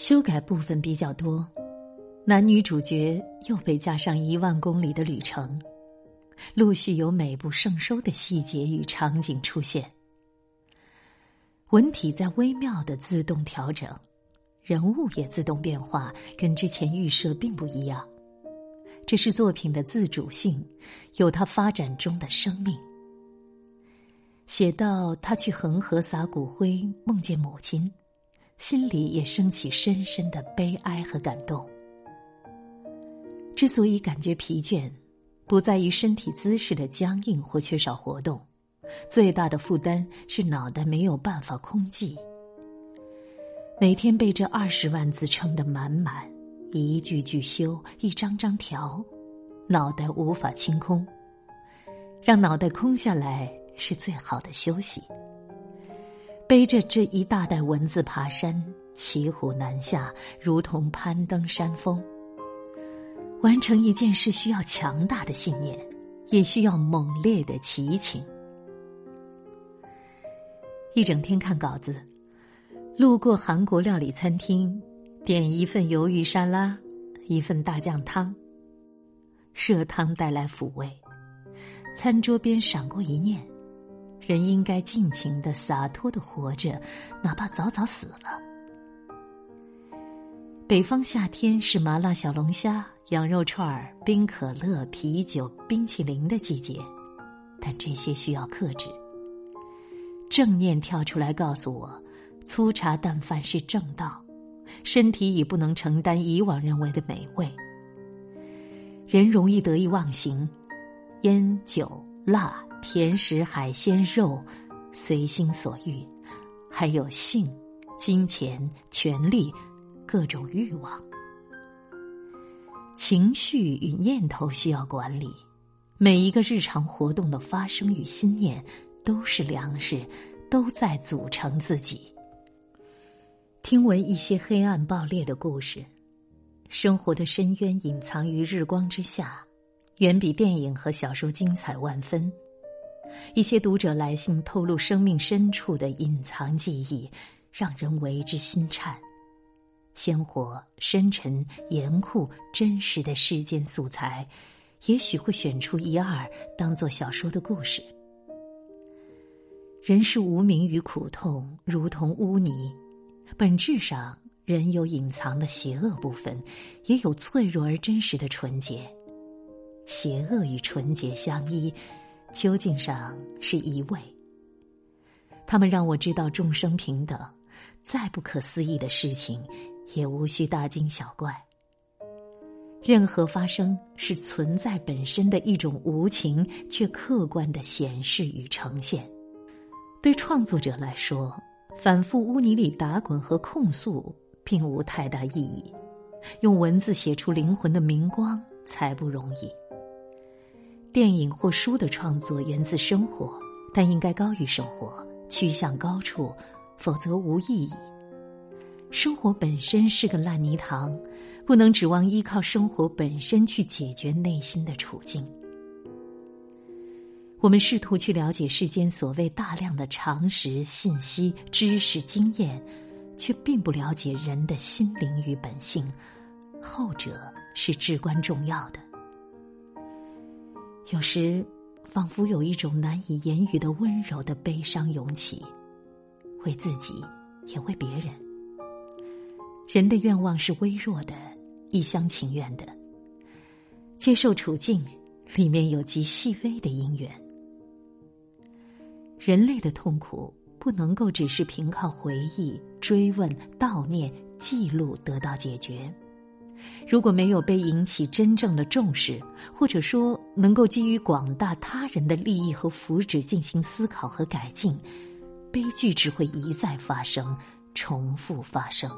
修改部分比较多，男女主角又被加上一万公里的旅程，陆续有美不胜收的细节与场景出现。文体在微妙的自动调整，人物也自动变化，跟之前预设并不一样。这是作品的自主性，有它发展中的生命。写到他去恒河撒骨灰，梦见母亲，心里也升起深深的悲哀和感动。之所以感觉疲倦，不在于身体姿势的僵硬或缺少活动。最大的负担是脑袋没有办法空寂，每天被这二十万字撑得满满，一句句修，一张张调，脑袋无法清空。让脑袋空下来是最好的休息。背着这一大袋文字爬山，骑虎难下，如同攀登山峰。完成一件事需要强大的信念，也需要猛烈的奇情。一整天看稿子，路过韩国料理餐厅，点一份鱿鱼沙拉，一份大酱汤。热汤带来抚慰，餐桌边闪过一念：人应该尽情的、洒脱的活着，哪怕早早死了。北方夏天是麻辣小龙虾、羊肉串、冰可乐、啤酒、冰淇淋的季节，但这些需要克制。正念跳出来告诉我，粗茶淡饭是正道，身体已不能承担以往认为的美味。人容易得意忘形，烟酒辣甜食海鲜肉，随心所欲，还有性、金钱、权力，各种欲望、情绪与念头需要管理。每一个日常活动的发生与心念。都是粮食，都在组成自己。听闻一些黑暗爆裂的故事，生活的深渊隐藏于日光之下，远比电影和小说精彩万分。一些读者来信透露生命深处的隐藏记忆，让人为之心颤。鲜活、深沉、严酷、真实的世间素材，也许会选出一二当做小说的故事。人是无名与苦痛，如同污泥。本质上，人有隐藏的邪恶部分，也有脆弱而真实的纯洁。邪恶与纯洁相依，究竟上是一位。他们让我知道众生平等，再不可思议的事情，也无需大惊小怪。任何发生，是存在本身的一种无情却客观的显示与呈现。对创作者来说，反复污泥里打滚和控诉并无太大意义，用文字写出灵魂的明光才不容易。电影或书的创作源自生活，但应该高于生活，趋向高处，否则无意义。生活本身是个烂泥塘，不能指望依靠生活本身去解决内心的处境。我们试图去了解世间所谓大量的常识、信息、知识、经验，却并不了解人的心灵与本性，后者是至关重要的。有时，仿佛有一种难以言语的温柔的悲伤涌起，为自己，也为别人。人的愿望是微弱的，一厢情愿的。接受处境，里面有极细微的因缘。人类的痛苦不能够只是凭靠回忆、追问、悼念、记录得到解决。如果没有被引起真正的重视，或者说能够基于广大他人的利益和福祉进行思考和改进，悲剧只会一再发生，重复发生。